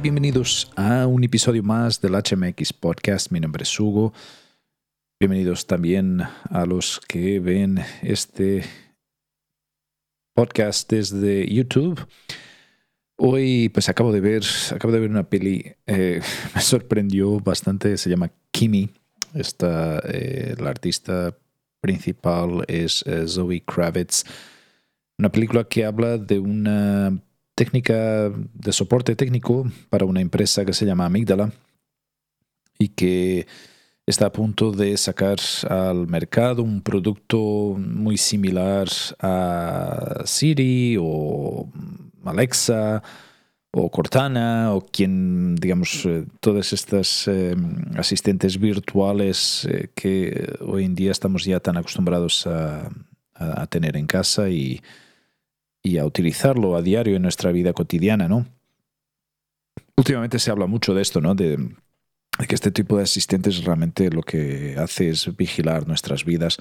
Bienvenidos a un episodio más del HMX Podcast. Mi nombre es Hugo. Bienvenidos también a los que ven este podcast desde YouTube. Hoy pues acabo de ver, acabo de ver una peli, eh, me sorprendió bastante, se llama Kimi. Esta, eh, la artista principal es eh, Zoe Kravitz. Una película que habla de una técnica de soporte técnico para una empresa que se llama Amígdala y que está a punto de sacar al mercado un producto muy similar a Siri o Alexa o Cortana o quien, digamos, eh, todas estas eh, asistentes virtuales eh, que hoy en día estamos ya tan acostumbrados a tener en casa y, y a utilizarlo a diario en nuestra vida cotidiana, ¿no? Últimamente se habla mucho de esto, ¿no? De, que este tipo de asistentes realmente lo que hace es vigilar nuestras vidas,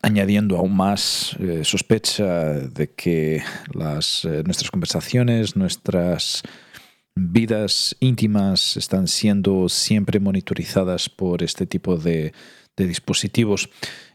añadiendo aún más eh, sospecha de que las, eh, nuestras conversaciones, nuestras vidas íntimas están siendo siempre monitorizadas por este tipo de, de dispositivos.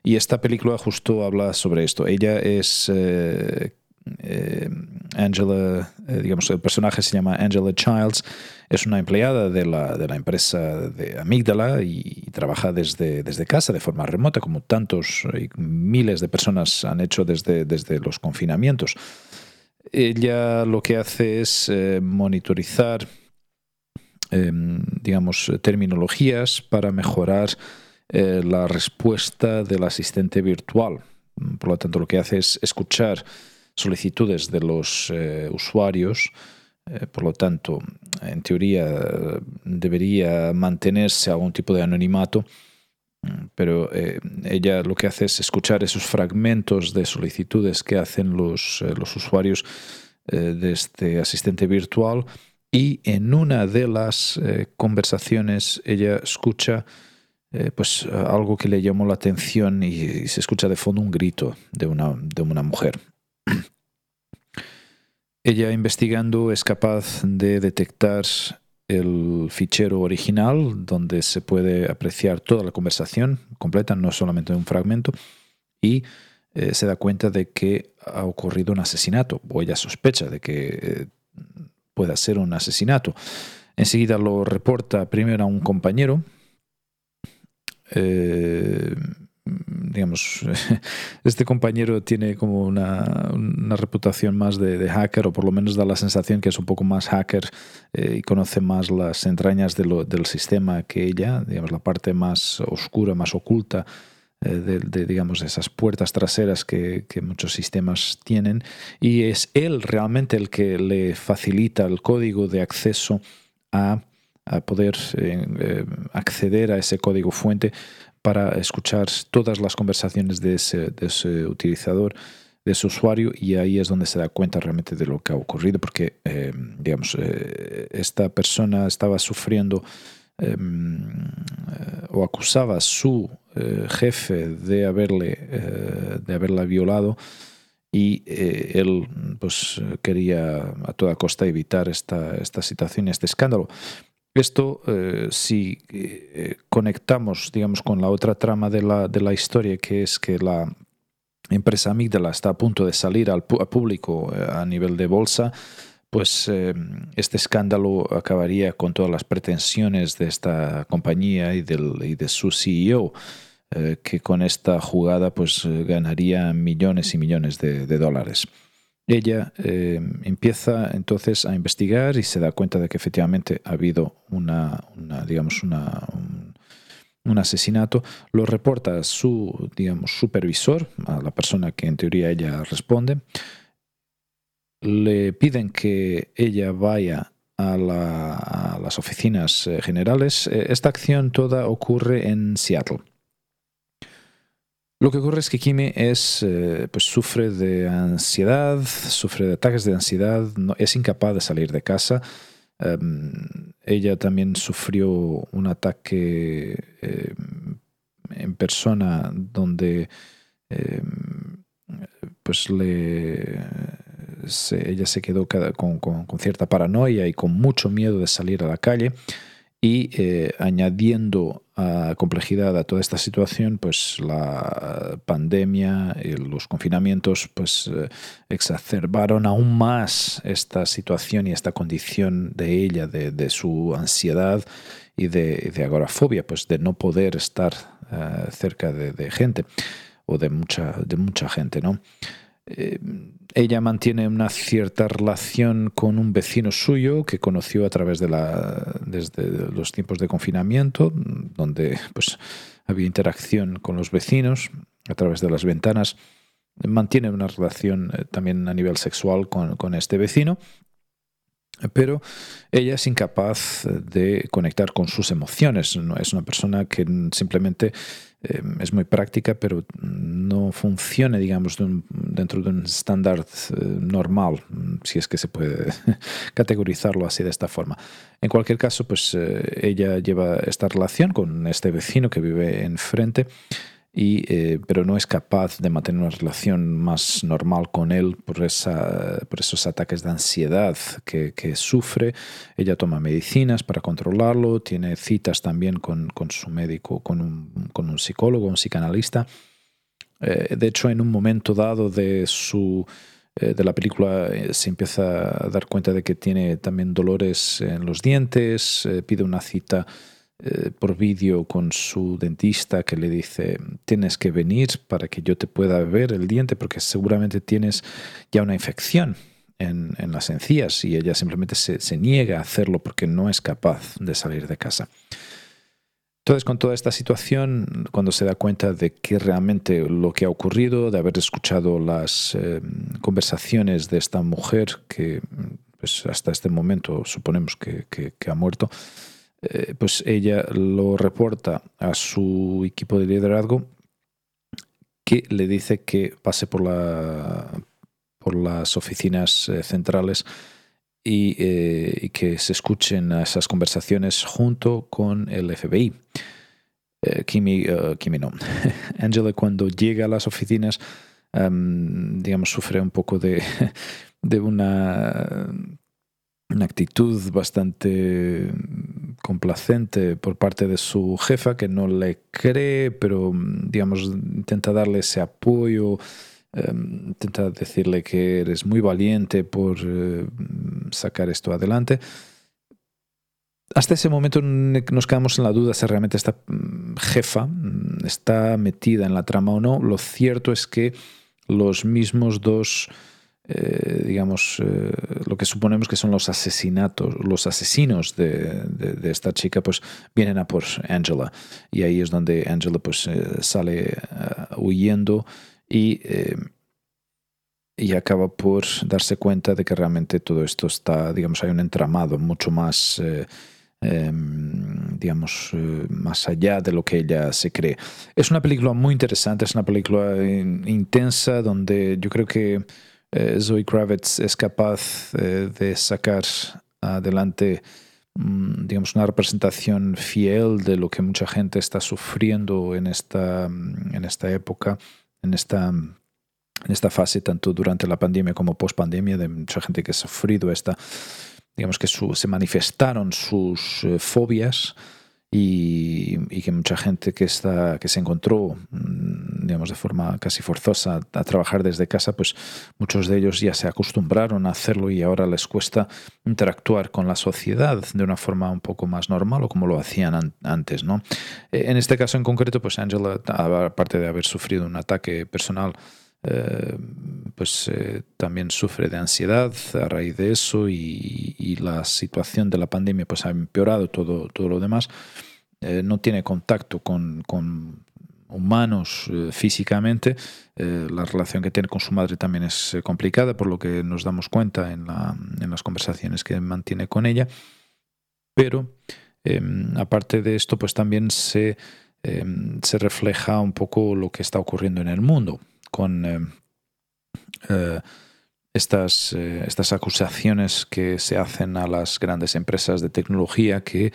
Y esta película justo habla sobre esto. Ella es eh, eh, Angela, eh, digamos, el personaje se llama Angela Childs, es una empleada de la, de la empresa de Amígdala y, trabaja desde, desde casa de forma remota, como tantos y miles de personas han hecho desde, desde los confinamientos. Ella lo que hace es monitorizar, em, digamos, terminologías para mejorar eh, la respuesta del asistente virtual. Por lo tanto, lo que hace es escuchar solicitudes de los eh, usuarios. Eh, por lo tanto, en teoría debería mantenerse algún tipo de anonimato, pero ella lo que hace es escuchar esos fragmentos de solicitudes que hacen los, los usuarios de este asistente virtual y en una de las conversaciones ella escucha eh, pues algo que le llamó la atención y, se escucha de fondo un grito de una, de una mujer. Ella investigando es capaz de detectar el fichero original donde se puede apreciar toda la conversación completa, no solamente un fragmento, y eh, se da cuenta de que ha ocurrido un asesinato, o ella sospecha de que eh, pueda ser un asesinato. Enseguida lo reporta primero a un compañero, eh, digamos, este compañero tiene como una, reputación más de, hacker, o por lo menos da la sensación que es un poco más hacker eh, y conoce más las entrañas del sistema que ella, digamos, la parte más oscura, más oculta eh, de, digamos, esas puertas traseras que, muchos sistemas tienen. Y es él realmente el que le facilita el código de acceso a a poder eh, eh, acceder a ese código fuente para escuchar todas las conversaciones de ese, de ese, utilizador, de ese usuario, y ahí es donde se da cuenta realmente de lo que ha ocurrido, porque, eh, digamos, esta persona estaba sufriendo o acusaba a su jefe de, haberle, de haberla violado y él pues quería a toda costa evitar esta, esta situación, este escándalo. Esto, eh, si eh, conectamos, digamos, con la otra trama de la, de la, historia, que es que la empresa Amígdala está a punto de salir al, público eh, a nivel de bolsa, pues este escándalo acabaría con todas las pretensiones de esta compañía y, del, y de su CEO, que con esta jugada pues ganaría millones y millones de dólares. Ella eh, empieza entonces a investigar y se da cuenta de que efectivamente ha habido una, digamos, una, un, asesinato. Lo reporta a su, digamos, supervisor, a la persona que en teoría ella responde. Le piden que ella vaya a, a las oficinas eh, generales. Eh, esta acción toda ocurre en Seattle. Lo que ocurre es que Kimi es, eh, pues sufre de ansiedad, sufre de ataques de ansiedad, es incapaz de salir de casa. Em, ella también sufrió un ataque em, en persona donde em, pues ella se quedó con, con, cierta paranoia y con mucho miedo de salir a la calle y eh, añadiendo a complejidad a toda esta situación, pues la pandemia y los confinamientos pues eh, exacerbaron aún más esta situación y esta condición de ella, de, su ansiedad y de, agorafobia, pues de no poder estar eh, cerca de, gente o de mucha, de mucha gente, ¿no? Ella mantiene una cierta relación con un vecino suyo que conoció a través de la desde los tiempos de confinamiento, donde pues había interacción con los vecinos a través de las ventanas. Mantiene una relación eh, también a nivel sexual con, con este vecino pero ella es incapaz de conectar con sus emociones. Es una persona que simplemente eh, es muy práctica, pero no funciona, digamos, dentro de un estándar eh, normal, si es que se puede categorizarlo así de esta forma. En cualquier caso, pues eh, ella lleva esta relación con este vecino que vive enfrente eh, pero no es capaz de mantener una relación más normal con él por, esa, por esos ataques de ansiedad que, sufre. Ella toma medicinas para controlarlo, tiene citas también con, su médico, con un, psicólogo, un psicanalista. Eh, de hecho, en un momento dado de su eh, de la película se empieza a dar cuenta de que tiene también dolores en los dientes, pide una cita eh, por vídeo con su dentista que le dice, tienes que venir para que yo te pueda ver el diente porque seguramente tienes ya una infección en, las encías y ella simplemente se, niega a hacerlo porque no es capaz de salir de casa. Entonces, con toda esta situación, cuando se da cuenta de que realmente lo que ha ocurrido, de haber escuchado las eh, conversaciones de esta mujer que pues, hasta este momento suponemos que ha muerto, eh, pues ella lo reporta a su equipo de liderazgo que le dice que pase por, la, por las oficinas eh, centrales eh, y, que se escuchen esas conversaciones junto con el FBI. Kimi, Kimi no. Angela cuando llega a las oficinas, em, digamos, sufre un poco de, de una una actitud bastante complacente por parte de su jefa que no le cree, pero digamos intenta darle ese apoyo, em, intenta decirle que eres muy valiente por eh, sacar esto adelante. Hasta ese momento nos quedamos en la duda si realmente esta mm, jefa mm, está metida en la trama o no. Lo cierto es que los mismos dos eh, digamos, eh, lo que suponemos que son los asesinatos, los asesinos de, esta chica, pues vienen a por Angela. Y ahí es donde Angela pues eh, sale huyendo y, y acaba por darse cuenta de que realmente todo esto está, digamos, hay un entramado mucho más... Em, digamos, más allá de lo que ella se cree. Es una película muy interesante, es una película intensa donde yo creo que eh, Zoe Kravitz es capaz eh, de sacar adelante mm, digamos, una representación fiel de lo que mucha gente está sufriendo en esta, mm, en esta época, en esta, en esta fase, tanto durante la pandemia como post pandemia, de mucha gente que ha sufrido esta, digamos que se manifestaron sus eh, fobias y, que mucha gente que, está, que se encontró, mm, digamos, de forma casi forzosa a trabajar desde casa, pues muchos de ellos ya se acostumbraron a hacerlo y ahora les cuesta interactuar con la sociedad de una forma un poco más normal o como lo hacían antes, ¿no? Eh, en este caso en concreto, pues Angela, aparte de haber sufrido un ataque personal, eh, pues eh, también sufre de ansiedad a raíz de eso y, la situación de la pandemia pues ha empeorado todo, todo lo demás. Eh, no tiene contacto con, humanos físicamente. la relación que tiene con su madre también es complicada, por lo que nos damos cuenta en, en las conversaciones que mantiene con ella. Pero em, aparte de esto, pues también se, em, se refleja un poco lo que está ocurriendo en el mundo con eh, eh, estas, eh, estas acusaciones que se hacen a las grandes empresas de tecnología que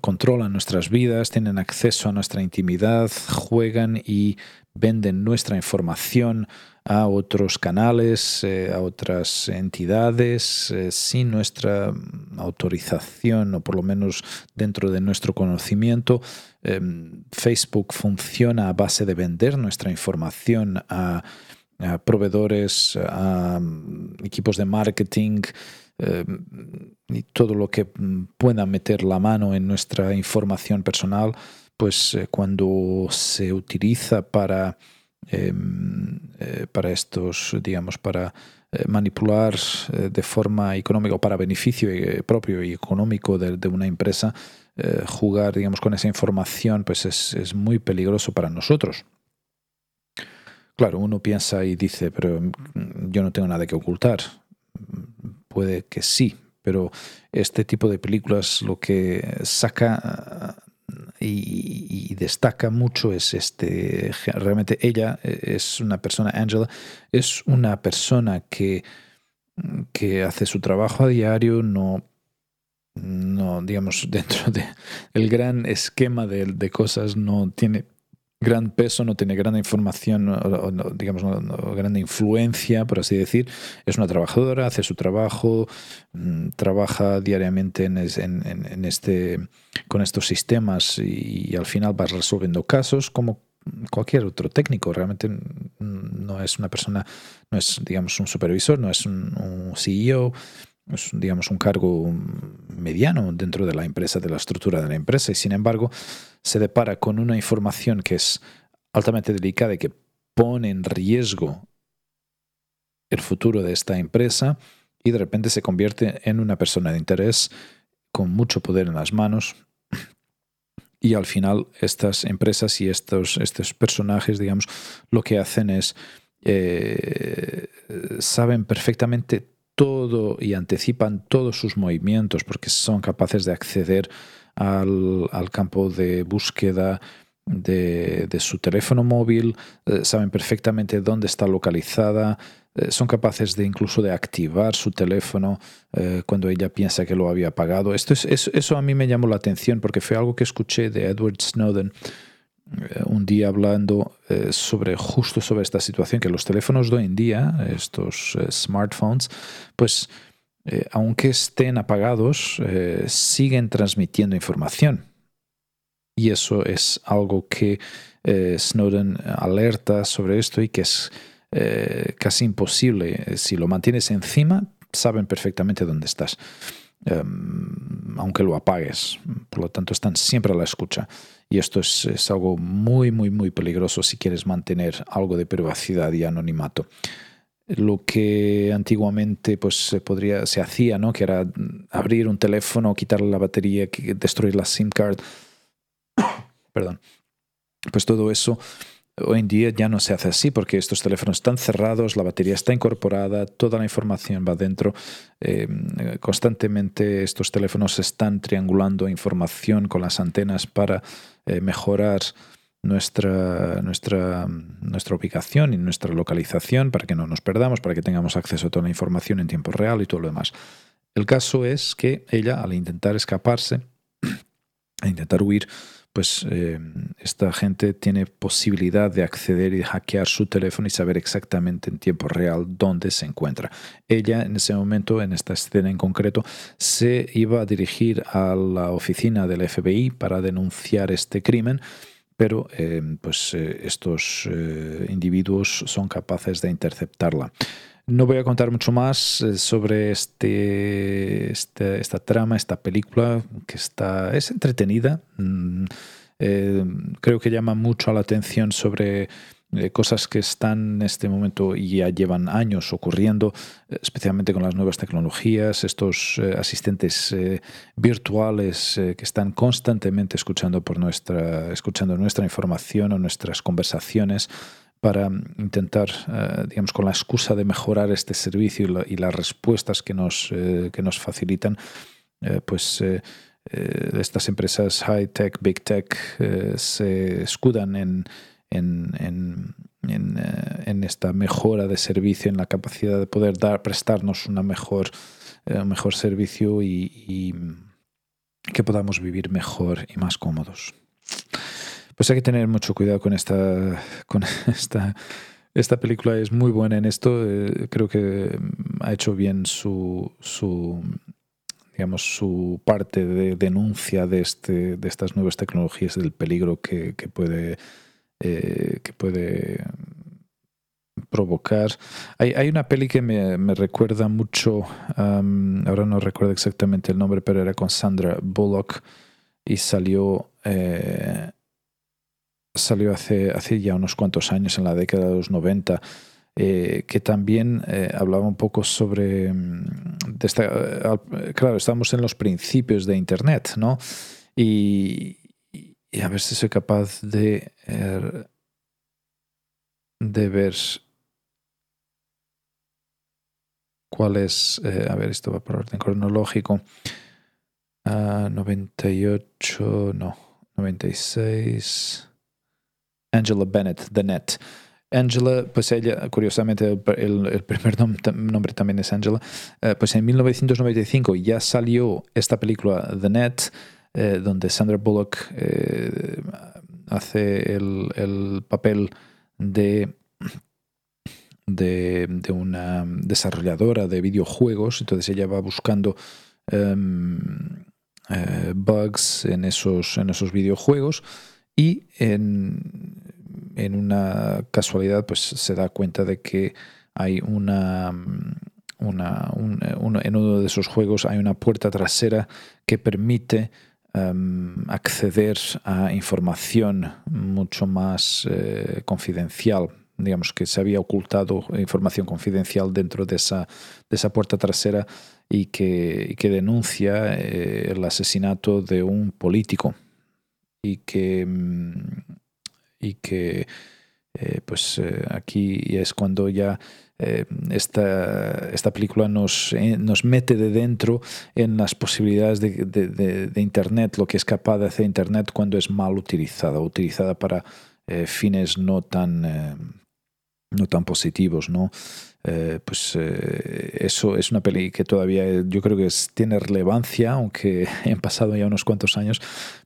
controlan nuestras vidas, tienen acceso a nuestra intimidad, juegan y venden nuestra información a otros canales, eh, a otras entidades, eh, sin nuestra autorización o por lo menos dentro de nuestro conocimiento. Em, Facebook funciona a base de vender nuestra información a, proveedores, a mm, equipos de marketing em, y todo lo que mm, pueda meter la mano en nuestra información personal, pues eh, cuando se utiliza para Em, eh, para estos, digamos, para eh, manipular de forma económica o para beneficio propio y económico de, una empresa, jugar, digamos, con esa información, pues es, es, muy peligroso para nosotros. Claro, uno piensa y dice, pero mm, yo no tengo nada que ocultar. Puede que sí, pero este tipo de películas lo que saca y, destaca mucho es este, realmente ella es una persona, Angela, es una persona que, que hace su trabajo a diario, no, no digamos, dentro del el gran esquema de, de cosas, no tiene gran peso, no tiene gran información, digamos, gran influencia, por así decir. Es una trabajadora, hace su trabajo, mm, trabaja diariamente en, este, con estos sistemas y, al final va resolviendo casos como cualquier otro técnico. Realmente no es una persona, no es, digamos, un supervisor, no es un, un CEO, es, digamos, un cargo mediano dentro de la empresa, de la estructura de la empresa, y sin embargo se depara con una información que es altamente delicada y que pone en riesgo el futuro de esta empresa y de repente se convierte en una persona de interés con mucho poder en las manos. Y al final estas empresas y estos, estos personajes, digamos, lo que hacen es eh, saben perfectamente todo y anticipan todos sus movimientos porque son capaces de acceder al, campo de búsqueda de, su teléfono móvil, eh, saben perfectamente dónde está localizada, eh, son capaces de incluso de activar su teléfono eh, cuando ella piensa que lo había apagado. Esto es, eso a mí me llamó la atención porque fue algo que escuché de Edward Snowden un día hablando eh, sobre justo sobre esta situación, que los teléfonos de hoy en día, estos eh, smartphones, pues aunque estén apagados, siguen transmitiendo información. Y eso es algo que Snowden alerta sobre esto y que es casi imposible. Si lo mantienes encima, saben perfectamente dónde estás. Em, aunque lo apagues. Por lo tanto, están siempre a la escucha. Y esto es, algo muy, muy, muy peligroso si quieres mantener algo de privacidad y anonimato. Lo que antiguamente pues, se, podría, se hacía, ¿no? que era abrir un teléfono, quitarle la batería, destruir la SIM card. Perdón. Pues todo eso Hoy en día ya no se hace así porque estos teléfonos están cerrados, la batería está incorporada, toda la información va dentro. Em, constantemente estos teléfonos están triangulando información con las antenas para eh, mejorar nuestra, nuestra, nuestra ubicación y nuestra localización para que no nos perdamos, para que tengamos acceso a toda la información en tiempo real y todo lo demás. El caso es que ella, al intentar escaparse, a intentar huir, pues eh, esta gente tiene posibilidad de acceder y hackear su teléfono y saber exactamente en tiempo real dónde se encuentra. Ella en ese momento, en esta escena en concreto, se iba a dirigir a la oficina del FBI para denunciar este crimen pero eh, pues eh, estos individuos son capaces de interceptarla. No voy a contar mucho más eh, sobre este, este, esta trama, esta película, que está, es entretenida. Mm, eh, creo que llama mucho la atención sobre eh, cosas que están en este momento y ya llevan años ocurriendo, especialmente con las nuevas tecnologías, estos asistentes virtuales que están constantemente escuchando, por nuestra, escuchando nuestra información o nuestras conversaciones para intentar, eh, digamos, con la excusa de mejorar este servicio y, las respuestas que nos, eh, que nos facilitan, eh, pues estas empresas high tech, big tech, se escudan en, en, en, esta mejora de servicio, en la capacidad de poder dar, prestarnos una mejor, un mejor servicio y, y que podamos vivir mejor y más cómodos. Pues hay que tener mucho cuidado con esta, con esta esta película es muy buena en esto. Eh, creo que ha hecho bien su, su, digamos, su parte de denuncia de, este, de estas nuevas tecnologías, del peligro que, puede, eh, que puede provocar. Hay, hay, una peli que me, me recuerda mucho, ahora no recuerdo exactamente el nombre, pero era con Sandra Bullock y salió, eh, salió hace, hace ya unos cuantos años, en la década de los 90. Eh, que también eh, hablaba un poco sobre... Mm, claro, estamos en los principios de Internet, ¿no? Y, a ver si soy capaz de, de ver cuál es, a ver, esto va por orden cronológico. 98, ah, no, 96. Angela Bennett, The Net. Angela, pues ella, curiosamente, el, primer nombre también es Angela, eh, pues en 1995 ya salió esta película The Net, eh, donde Sandra Bullock eh, hace el, papel de, de, una desarrolladora de videojuegos, entonces ella va buscando em, bugs en esos, en esos videojuegos. Y en, en, una casualidad pues se da cuenta de que hay una, una en uno de esos juegos hay una puerta trasera que permite em, acceder a información mucho más eh, confidencial. Digamos que se había ocultado información confidencial dentro de esa, de esa puerta trasera y que, denuncia eh, el asesinato de un político. Y que, mm, y que eh, pues eh, aquí es cuando ya esta, esta, película nos, nos, mete de dentro en las posibilidades de, de, Internet, lo que es capaz de hacer Internet cuando es mal utilizada, utilizada para fines no tan, no tan positivos, ¿no? Eh, pues eh, eso es una peli que todavía yo creo que tiene relevancia, aunque han pasado ya unos cuantos años,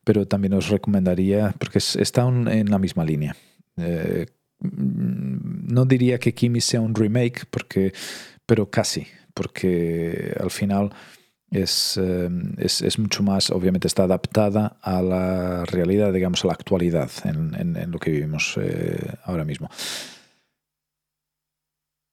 pero también os recomendaría, porque está en la misma línea. Eh, no diría que Kimi sea un remake, porque, pero casi, porque al final es, es, mucho más, obviamente está adaptada a la realidad, digamos, a la actualidad en, en lo que vivimos ahora mismo.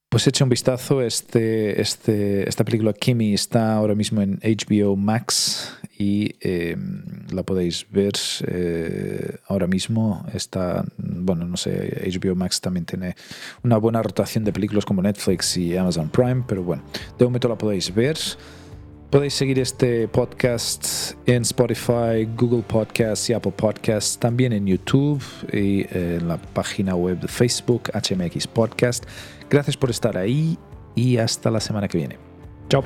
Pues echa un vistazo, este, este, esta película Kimi está ahora mismo en HBO Max y em, la podéis ver eh, ahora mismo. Está, bueno, no sé, HBO Max también tiene una buena rotación de películas como Netflix y Amazon Prime, pero bueno, de momento la podéis ver. Podéis seguir este podcast en Spotify, Google Podcasts y Apple Podcasts, también en YouTube y en la página web de Facebook, HMX Podcast. Gracias por estar ahí y hasta la semana que viene. Chao.